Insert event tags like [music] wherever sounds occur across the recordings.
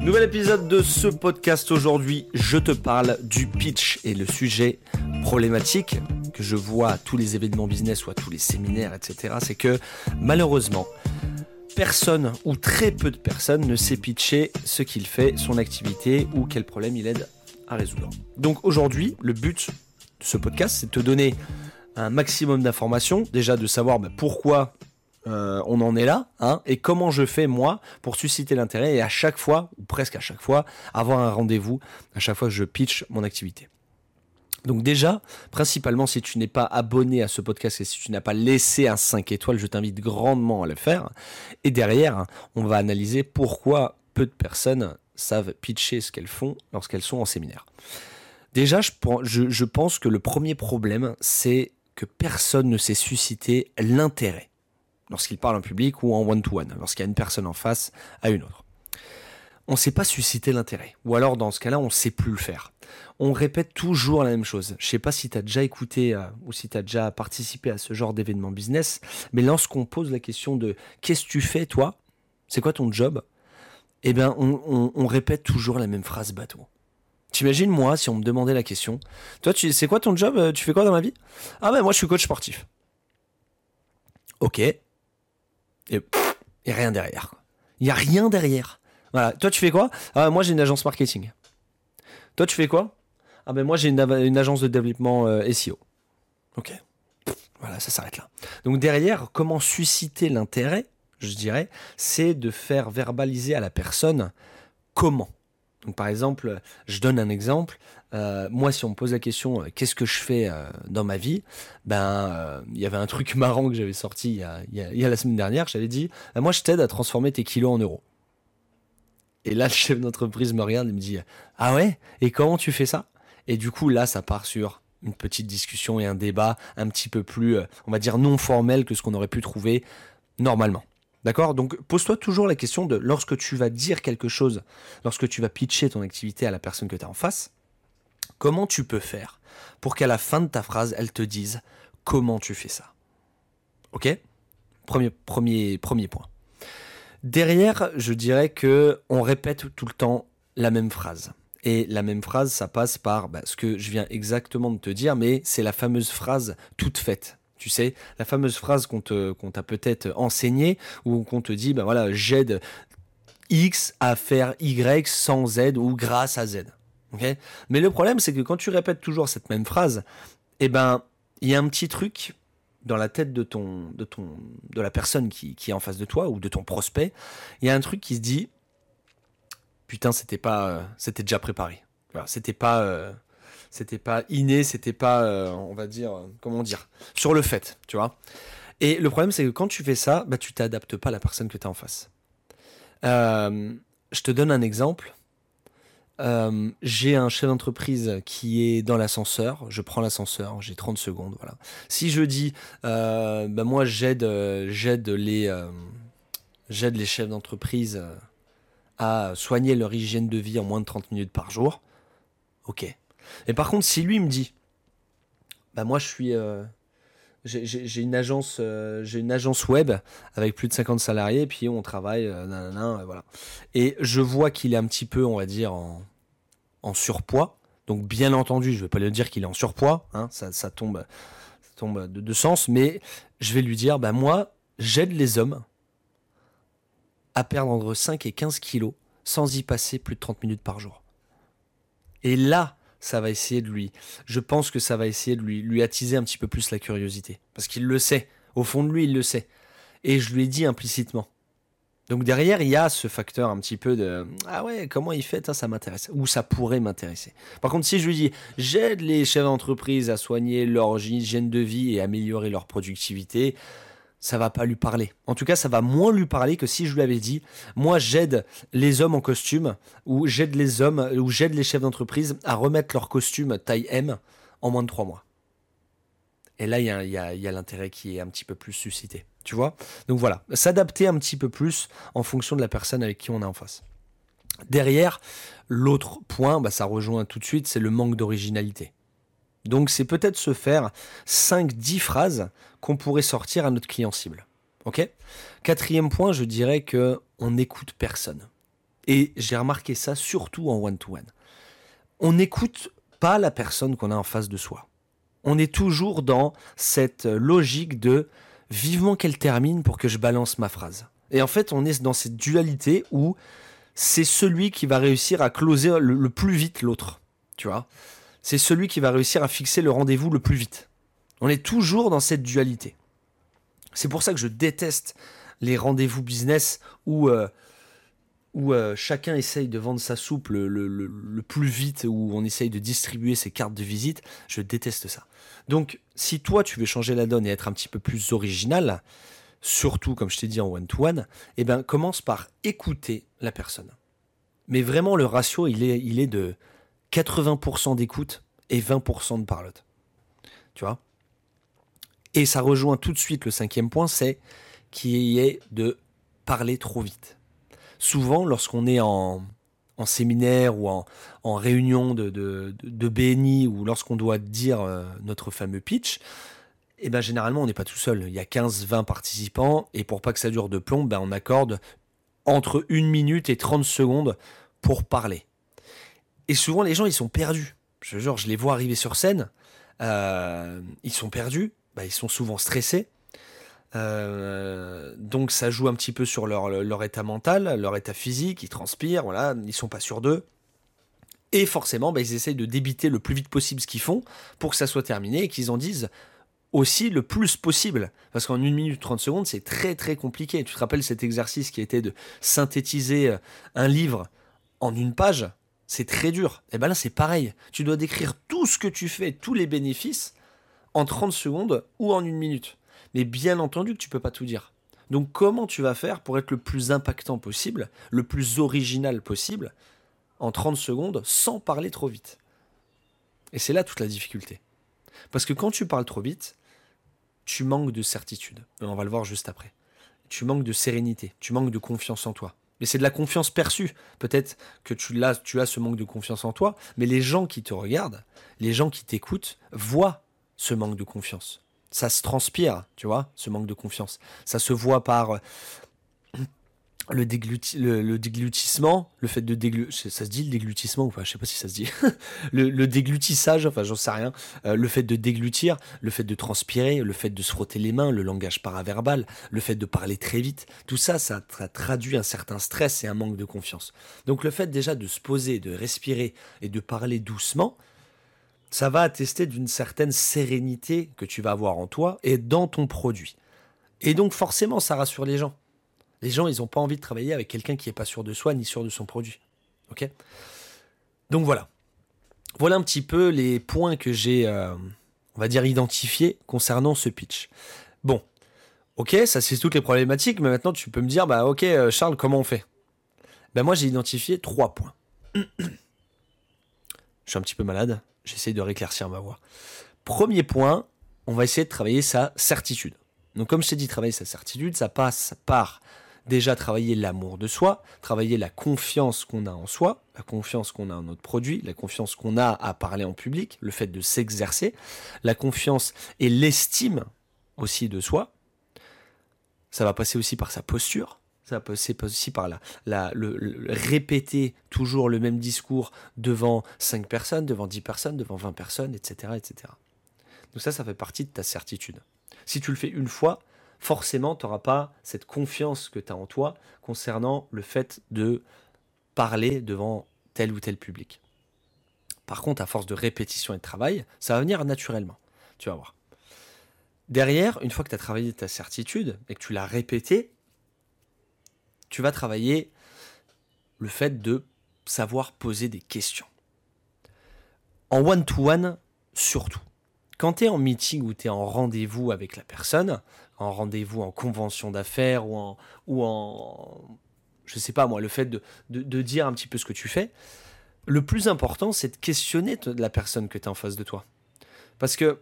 Nouvel épisode de ce podcast aujourd'hui, je te parle du pitch et le sujet problématique que je vois à tous les événements business ou à tous les séminaires, etc. C'est que malheureusement, personne ou très peu de personnes ne sait pitcher ce qu'il fait, son activité ou quel problème il aide à résoudre. Donc aujourd'hui, le but de ce podcast, c'est de te donner un maximum d'informations, déjà de savoir bah, pourquoi euh, on en est là, hein, et comment je fais moi pour susciter l'intérêt et à chaque fois, ou presque à chaque fois, avoir un rendez-vous à chaque fois que je pitch mon activité. Donc déjà, principalement, si tu n'es pas abonné à ce podcast et si tu n'as pas laissé un 5 étoiles, je t'invite grandement à le faire. Et derrière, on va analyser pourquoi peu de personnes savent pitcher ce qu'elles font lorsqu'elles sont en séminaire. Déjà, je pense que le premier problème, c'est que personne ne sait susciter l'intérêt lorsqu'il parle en public ou en one-to-one, lorsqu'il y a une personne en face à une autre. On ne sait pas susciter l'intérêt, ou alors dans ce cas-là, on ne sait plus le faire. On répète toujours la même chose. Je ne sais pas si tu as déjà écouté euh, ou si tu as déjà participé à ce genre d'événement business, mais lorsqu'on pose la question de qu'est-ce que tu fais toi? C'est quoi ton job? Eh bien, on, répète toujours la même phrase bateau. T'imagines moi si on me demandait la question Toi, c'est quoi ton job? Euh, Tu fais quoi dans la vie? Ah ben moi je suis coach sportif. Ok, et, a rien derrière. Il n'y a rien derrière. Voilà. Toi, tu fais quoi? Ah, Moi, j'ai une agence marketing. Toi, tu fais quoi? Ah ben moi, j'ai une, agence de développement euh, SEO. Ok. Voilà, ça s'arrête là. Donc derrière, comment susciter l'intérêt, je dirais, c'est de faire verbaliser à la personne comment donc par exemple, je donne un exemple. Euh, moi, si on me pose la question, euh, qu'est-ce que je fais euh, dans ma vie Ben, il y avait un truc [laughs] marrant que j'avais sorti il y, a, la semaine dernière. J'avais dit, moi, je t'aide à transformer tes kilos en euros. Et là, le chef d'entreprise me regarde et me dit, ah ouais? Et comment tu fais ça? Et du coup, là, ça part sur une petite discussion et un débat un petit peu plus, on va dire, non formel que ce qu'on aurait pu trouver normalement. D'accord? Donc pose-toi toujours la question de lorsque tu vas dire quelque chose, lorsque tu vas pitcher ton activité à la personne que tu as en face, comment tu peux faire pour qu'à la fin de ta phrase, elle te dise comment tu fais ça? Ok? Premier, premier, premier point. Derrière, je dirais que on répète tout le temps la même phrase. Et la même phrase, ça passe par bah, ce que je viens exactement de te dire, mais c'est la fameuse phrase toute faite. Tu sais, la fameuse phrase qu'on t'a peut-être enseignée, où qu'on te dit, ben voilà, j'aide X à faire Y sans Z ou grâce à Z. Mais le problème, c'est que quand tu répètes toujours cette même phrase, eh ben, il y a un petit truc dans la tête de ton, de ton, de la personne qui, est en face de toi ou de ton prospect. Il y a un truc qui se dit, putain, c'était pas, euh, c'était déjà préparé. c'était pas, euh, c'était pas inné, c'était pas, euh, on va dire, comment dire, sur le fait, tu vois. Et le problème, c'est que quand tu fais ça, bah, tu t'adaptes pas à la personne que tu as en face. Euh, je te donne un exemple. Euh, j'ai un chef d'entreprise qui est dans l'ascenseur, je prends l'ascenseur, j'ai 30 secondes, voilà. Si je dis, bah moi j'aide, j'aide les, j'aide les chefs d'entreprise à soigner leur hygiène de vie en moins de 30 minutes par jour, ok, et par contre, si lui me dit, bah moi je suis, euh, j'ai une agence, euh, j'ai une agence web avec plus de 50 salariés, puis on travaille, euh, voilà. Et je vois qu'il est un petit peu, on va dire, en, surpoids. Donc bien entendu, je ne vais pas lui dire qu'il est en surpoids, hein, ça, tombe, tombe de, sens, mais je vais lui dire, bah moi, j'aide les hommes à perdre entre 5 et 15 kilos sans y passer plus de 30 minutes par jour. Et là, ça va essayer de lui. Je pense que ça va essayer de lui, lui attiser un petit peu plus la curiosité. Parce qu'il le sait. Au fond de lui, il le sait. Et je lui ai dit implicitement. Donc derrière, il y a ce facteur un petit peu de Ah ouais, comment il fait ça, ça m'intéresse. Ou ça pourrait m'intéresser. Par contre, si je lui dis J'aide les chefs d'entreprise à soigner leur hygiène de vie et améliorer leur productivité, ça va pas lui parler. En tout cas, ça va moins lui parler que si je lui avais dit, moi j'aide les hommes en costume, ou j'aide les hommes, ou j'aide les chefs d'entreprise à remettre leur costume taille M en moins de trois mois. Et là, il y a, l'intérêt qui est un petit peu plus suscité. Tu vois? Donc voilà, s'adapter un petit peu plus en fonction de la personne avec qui on est en face. Derrière, l'autre point, bah, ça rejoint tout de suite, c'est le manque d'originalité. Donc c'est peut-être se faire 5-10 phrases qu'on pourrait sortir à notre client cible. Ok? Quatrième point, je dirais que on n'écoute personne. Et j'ai remarqué ça surtout en one-to-one. On n'écoute pas la personne qu'on a en face de soi. On est toujours dans cette logique de vivement qu'elle termine pour que je balance ma phrase. Et en fait, on est dans cette dualité où c'est celui qui va réussir à closer le, plus vite l'autre. Tu vois? C'est celui qui va réussir à fixer le rendez-vous le plus vite. On est toujours dans cette dualité. C'est pour ça que je déteste les rendez-vous business où, euh, où euh, chacun essaye de vendre sa soupe le, plus vite, où on essaye de distribuer ses cartes de visite. Je déteste ça. Donc, si toi, tu veux changer la donne et être un petit peu plus original, surtout, comme je t'ai dit, en one-to-one, eh ben, commence par écouter la personne. Mais vraiment, le ratio, il est, il est de 80% d'écoute et 20% de parlotte. Tu vois? Et ça rejoint tout de suite le cinquième point, c'est qui est de parler trop vite. Souvent, lorsqu'on est en, séminaire ou en, réunion de, de, BNI ou lorsqu'on doit dire euh, notre fameux pitch, eh ben, généralement, on n'est pas tout seul. Il y a 15-20 participants et pour pas que ça dure de plomb, ben, on accorde entre 1 minute et 30 secondes pour parler. Et souvent, les gens, ils sont perdus. Je, genre, les vois arriver sur scène, euh, ils sont perdus, ben, ils sont souvent stressés. Euh, donc ça joue un petit peu sur leur, état mental, leur état physique, ils transpirent, voilà, ils sont pas sûrs d'eux. Et forcément, bah, ils essayent de débiter le plus vite possible ce qu'ils font pour que ça soit terminé et qu'ils en disent aussi le plus possible. Parce qu'en 1 minute 30 secondes, c'est très très compliqué. Tu te rappelles cet exercice qui était de synthétiser un livre en une page? C'est très dur. Et bien là, c'est pareil. Tu dois décrire tout ce que tu fais, tous les bénéfices, en 30 secondes ou en une minute. Mais bien entendu que tu peux pas tout dire. Donc comment tu vas faire pour être le plus impactant possible, le plus original possible, en 30 secondes, sans parler trop vite? Et c'est là toute la difficulté. Parce que quand tu parles trop vite, tu manques de certitude. On va le voir juste après. Tu manques de sérénité, tu manques de confiance en toi. Mais c'est de la confiance perçue. Peut-être que tu as, ce manque de confiance en toi, mais les gens qui te regardent, les gens qui t'écoutent, voient ce manque de confiance ça se transpire, tu vois, ce manque de confiance. Ça se voit par le, le, déglutissement, le fait de déglutir, ça se dit le déglutissement ou pas, je sais pas si ça se dit, [laughs] le, déglutissage, enfin j'en sais rien, euh, le fait de déglutir, le fait de transpirer, le fait de se frotter les mains, le langage paraverbal, le fait de parler très vite, tout ça, ça traduit un certain stress et un manque de confiance. Donc le fait déjà de se poser, de respirer et de parler doucement, ça va attester d'une certaine sérénité que tu vas avoir en toi et dans ton produit. Et donc forcément, ça rassure les gens. Les gens, ils n'ont pas envie de travailler avec quelqu'un qui n'est pas sûr de soi ni sûr de son produit. Ok? Donc voilà. Voilà un petit peu les points que j'ai, euh, on va dire, identifiés concernant ce pitch. Bon, ok, ça c'est toutes les problématiques, mais maintenant tu peux me dire, bah ok, euh, Charles, comment on fait? Ben moi j'ai identifié trois points. [clears throat] Je suis un petit peu malade, J'essaie de réclaircir ma voix. Premier point, on va essayer de travailler sa certitude. Donc comme je t'ai dit, travailler sa certitude, ça passe par déjà travailler l'amour de soi, travailler la confiance qu'on a en soi, la confiance qu'on a en notre produit, la confiance qu'on a à parler en public, le fait de s'exercer, la confiance et l'estime aussi de soi. Ça va passer aussi par sa posture, ça passer aussi par la, le, répéter toujours le même discours devant 5 personnes, devant 10 personnes, devant 20 personnes, etc., etc. Donc ça, ça fait partie de ta certitude. Si tu le fais une fois, forcément, tu n'auras pas cette confiance que tu as en toi concernant le fait de parler devant tel ou tel public. Par contre, à force de répétition et de travail, ça va venir naturellement. Tu vas voir. Derrière, une fois que tu as travaillé ta certitude et que tu l'as répété, tu vas travailler le fait de savoir poser des questions. En one-to-one, surtout. Quand tu es en meeting ou tu es en rendez-vous avec la personne, en rendez-vous en convention d'affaires ou en, ou en, je sais pas moi, le fait de, de, dire un petit peu ce que tu fais, le plus important, c'est de questionner la personne que tu as en face de toi. Parce que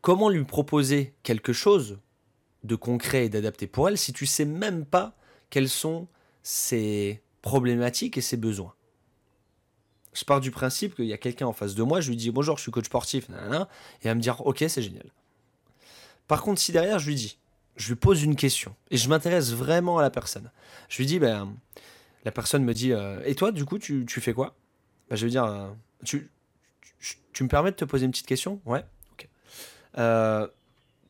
comment lui proposer quelque chose de concret et d'adapté pour elle si tu sais même pas quelles sont ses problématiques et ses besoins? Je pars du principe qu'il y a quelqu'un en face de moi, je lui dis bonjour, je suis coach sportif, et elle me dire ok, c'est génial. Par contre, si derrière je lui dis, je lui pose une question et je m'intéresse vraiment à la personne, je lui dis ben La personne me dit euh, Et toi, du coup, tu, fais quoi? Bah, Je vais dire euh, tu, tu, me permets de te poser une petite question? Ouais Ok. Euh,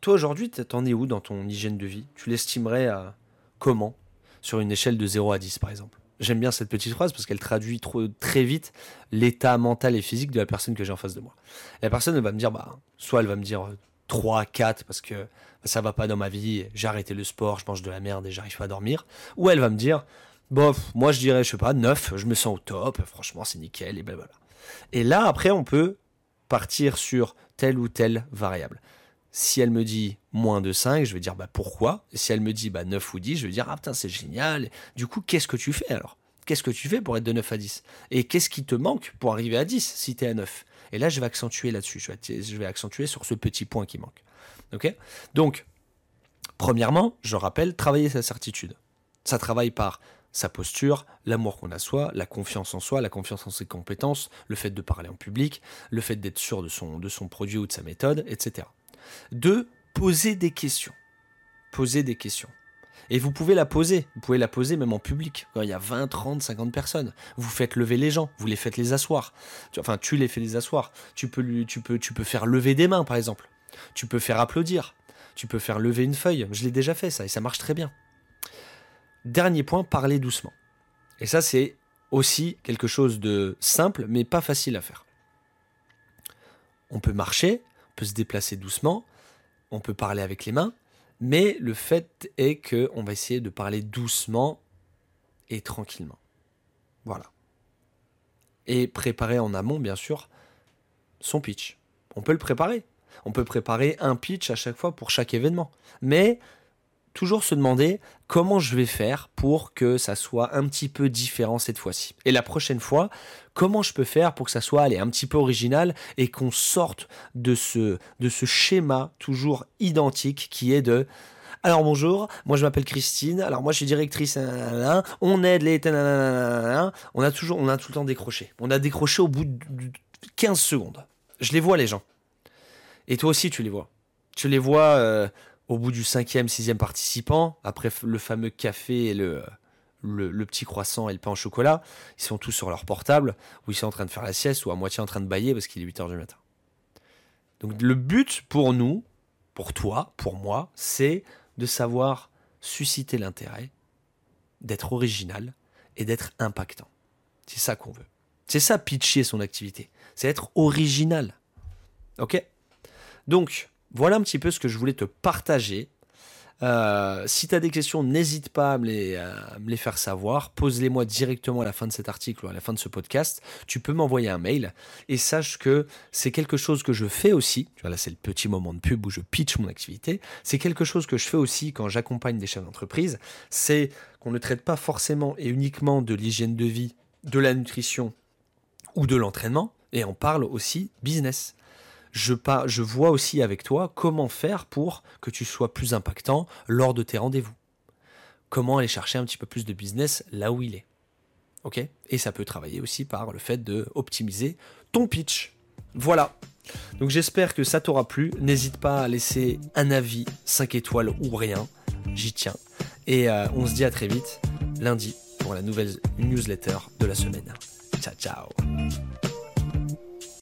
toi, aujourd'hui, t'en es où dans ton hygiène de vie? Tu l'estimerais à comment? Sur une échelle de 0 à 10, par exemple. J'aime bien cette petite phrase parce qu'elle traduit trop, très vite l'état mental et physique de la personne que j'ai en face de moi. la personne va me dire, bah, soit elle va me dire 3, 4 parce que ça va pas dans ma vie, j'ai arrêté le sport, je mange de la merde et j'arrive pas à dormir. Ou elle va me dire, bof, moi je dirais, je sais pas, 9, je me sens au top, franchement c'est nickel et blablabla. Et là, après, on peut partir sur telle ou telle variable. Si elle me dit moins de 5, je vais dire bah pourquoi? Et si elle me dit bah 9 ou 10, je vais dire ah putain c'est génial. Du coup, qu'est-ce que tu fais alors? Qu'est-ce que tu fais pour être de 9 à 10 Et qu'est-ce qui te manque pour arriver à 10 si tu es à 9 Et là, je vais accentuer là-dessus. Je vais, accentuer sur ce petit point qui manque. Ok? Donc, premièrement, je rappelle, travailler sa certitude. Ça travaille par sa posture, l'amour qu'on a soi, la confiance en soi, la confiance en ses compétences, le fait de parler en public, le fait d'être sûr de son, de son produit ou de sa méthode, etc. Deux, poser des questions. Poser des questions. Et vous pouvez la poser, vous pouvez la poser même en public, quand il y a 20, 30, 50 personnes. Vous faites lever les gens, vous les faites les asseoir. Enfin, tu les fais les asseoir. Tu peux, tu peux faire lever des mains, par exemple. Tu peux faire applaudir. Tu peux faire lever une feuille. Je l'ai déjà fait, ça, et ça marche très bien. Dernier point, parler doucement. Et ça, c'est aussi quelque chose de simple, mais pas facile à faire. On peut marcher, on peut se déplacer doucement, on peut parler avec les mains, mais le fait est que on va essayer de parler doucement et tranquillement. Voilà. Et préparer en amont, bien sûr, son pitch. On peut le préparer. On peut préparer un pitch à chaque fois pour chaque événement. Mais toujours se demander comment je vais faire pour que ça soit un petit peu différent cette fois-ci. Et la prochaine fois, comment je peux faire pour que ça soit allez, un petit peu original et qu'on sorte de ce, de ce schéma toujours identique qui est de alors bonjour, moi je m'appelle Christine, alors moi je suis directrice, on aide les... On a toujours, on a tout le temps décroché. On a décroché au bout de 15 secondes. Je les vois les gens. Et toi aussi tu les vois. Tu les vois... Euh, au bout du cinquième, sixième participant, après le fameux café et le, le, petit croissant et le pain au chocolat, ils sont tous sur leur portable, ou ils sont en train de faire la sieste, ou à moitié en train de bailler parce qu'il est 8 heures du matin. Donc le but pour nous, pour toi, pour moi, c'est de savoir susciter l'intérêt, d'être original et d'être impactant. C'est ça qu'on veut. C'est ça pitcher son activité. C'est être original. Ok? Donc, voilà un petit peu ce que je voulais te partager. Euh, si tu as des questions, n'hésite pas à me, les, faire savoir. Pose-les-moi directement à la fin de cet article ou à la fin de ce podcast. Tu peux m'envoyer un mail et sache que c'est quelque chose que je fais aussi. Là, c'est le petit moment de pub où je pitch mon activité. C'est quelque chose que je fais aussi quand j'accompagne des chefs d'entreprise. C'est qu'on ne traite pas forcément et uniquement de l'hygiène de vie, de la nutrition ou de l'entraînement. Et on parle aussi business je, vois aussi avec toi comment faire pour que tu sois plus impactant lors de tes rendez-vous. Comment aller chercher un petit peu plus de business là où il est. Ok? Et ça peut travailler aussi par le fait de optimiser ton pitch. Voilà. Donc j'espère que ça t'aura plu. N'hésite pas à laisser un avis 5 étoiles ou rien. J'y tiens. Et euh, on se dit à très vite lundi pour la nouvelle newsletter de la semaine. Ciao ciao